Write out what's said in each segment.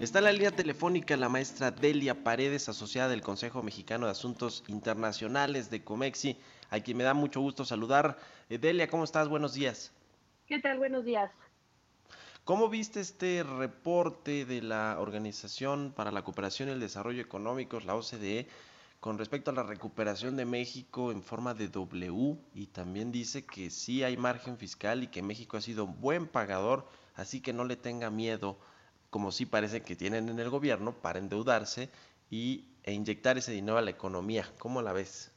Está en la línea telefónica la maestra Delia Paredes, asociada del Consejo Mexicano de Asuntos Internacionales de Comexi, a quien me da mucho gusto saludar. Eh, Delia, ¿cómo estás? Buenos días. ¿Qué tal? Buenos días. ¿Cómo viste este reporte de la Organización para la Cooperación y el Desarrollo Económicos, la OCDE, con respecto a la recuperación de México en forma de W? Y también dice que sí hay margen fiscal y que México ha sido un buen pagador, así que no le tenga miedo, como sí parece que tienen en el gobierno, para endeudarse y, e inyectar ese dinero a la economía. ¿Cómo la ves?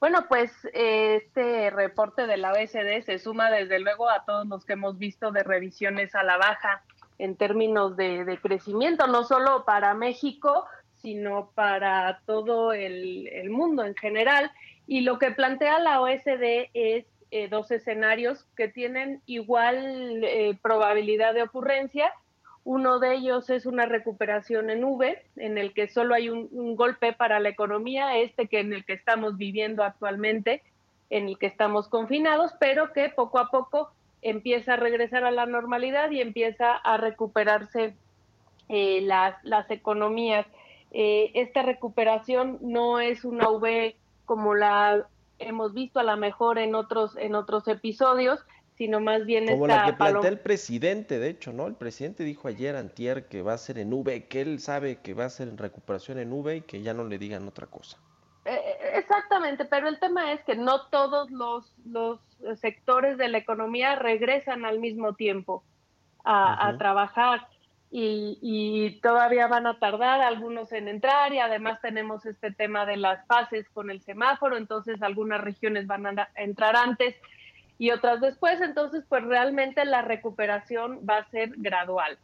Bueno, pues este reporte de la OECD se suma desde luego a todos los que hemos visto de revisiones a la baja en términos de, crecimiento, no solo para México, sino para todo el, mundo en general. Y lo que plantea la OECD es eh, dos escenarios que tienen igual eh, probabilidad de ocurrencia uno de ellos es una recuperación en V, en el que solo hay un, golpe para la economía, este que en el que estamos viviendo actualmente, en el que estamos confinados, pero que poco a poco empieza a regresar a la normalidad y empieza a recuperarse eh, las, las economías. Eh, esta recuperación no es una V como la hemos visto a lo mejor en otros, en otros episodios, sino más bien Como la que plantea el presidente, de hecho, ¿no? El presidente dijo ayer, antier, que va a ser en V, que él sabe que va a ser en recuperación en V y que ya no le digan otra cosa. Eh, eh, exactamente, pero el tema es que no todos los, los sectores de la economía regresan al mismo tiempo a, trabajar y, y, todavía van a tardar algunos en entrar y además tenemos este tema de las fases con el semáforo, entonces algunas regiones van a entrar antes y otras después, entonces pues realmente la recuperación va a ser gradual.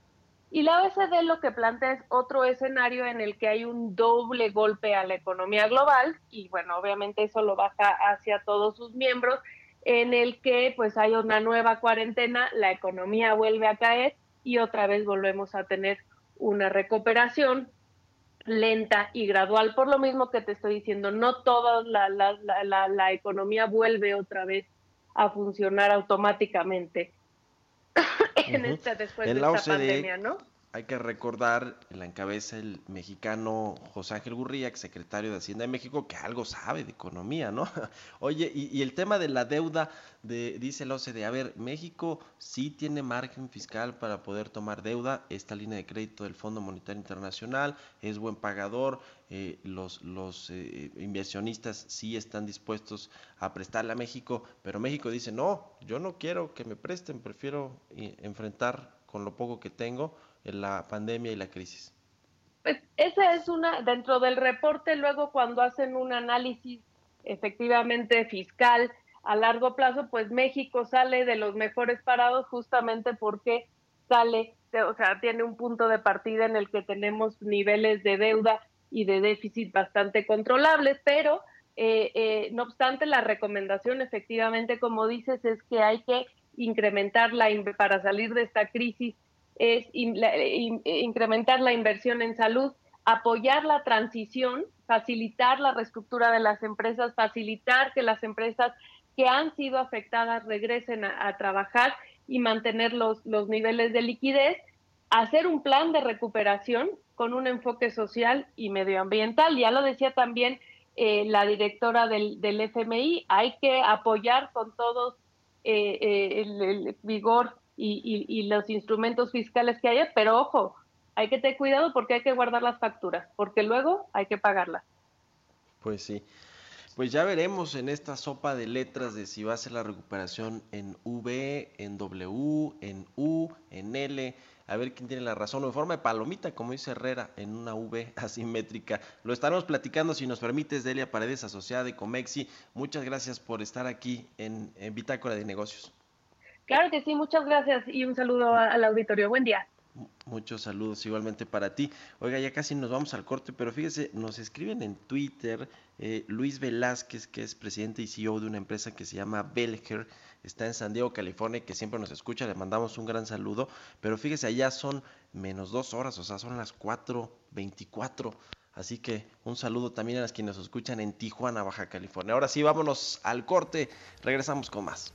Y la OECD lo que plantea es otro escenario en el que hay un doble golpe a la economía global y bueno, obviamente eso lo baja hacia todos sus miembros, en el que pues hay una nueva cuarentena, la economía vuelve a caer y otra vez volvemos a tener una recuperación lenta y gradual, por lo mismo que te estoy diciendo, no toda la, la, la, la economía vuelve otra vez a funcionar automáticamente. En esta, después de esta e pandemia, ¿no? Hay que recordar, la encabeza el mexicano José Ángel Gurría, secretario de Hacienda de México, que algo sabe de economía, ¿no? Oye, y, el tema de la deuda, de, dice el OCDE, a ver, México sí tiene margen fiscal para poder tomar deuda, esta línea de crédito del Fondo Monetario Internacional es buen pagador, eh, los, eh, inversionistas sí están dispuestos a prestarle a México, pero México dice, no, yo no quiero que me presten, prefiero eh, enfrentar con lo poco que tengo en la pandemia y la crisis? Pues esa es una, dentro del reporte, luego cuando hacen un análisis efectivamente fiscal a largo plazo, pues México sale de los mejores parados justamente porque sale, o sea, tiene un punto de partida en el que tenemos niveles de deuda y de déficit bastante controlables, pero eh, eh, no obstante, la recomendación efectivamente, como dices, es que hay que incrementar la, para salir de esta crisis es incrementar la inversión en salud, apoyar la transición, facilitar la reestructura de las empresas, facilitar que las empresas que han sido afectadas regresen a, trabajar y mantener los, los niveles de liquidez, hacer un plan de recuperación con un enfoque social y medioambiental. Ya lo decía también eh, la directora del, del, FMI, hay que apoyar con todos eh, eh, el, vigor y, los instrumentos fiscales que haya, pero ojo, hay que tener cuidado porque hay que guardar las facturas, porque luego hay que pagarlas. Pues sí. Pues ya veremos en esta sopa de letras de si va a ser la recuperación en V, en W, en U, en L, a ver quién tiene la razón, o en forma de palomita, como dice Herrera, en una V asimétrica. Lo estaremos platicando, si nos permites, Delia Paredes, asociada de Comexi. Muchas gracias por estar aquí en, en Bitácora de Negocios. Claro que sí, muchas gracias y un saludo al auditorio. Buen día. Muchos saludos igualmente para ti. Oiga, ya casi nos vamos al corte, pero fíjese, nos escriben en Twitter eh, Luis Velázquez, que es presidente y CEO de una empresa que se llama Belger, está en San Diego, California, que siempre nos escucha, le mandamos un gran saludo, pero fíjese, allá son menos dos horas, o sea, son las 4.24. Así que un saludo también a las quienes nos escuchan en Tijuana, Baja California. Ahora sí, vámonos al corte, regresamos con más.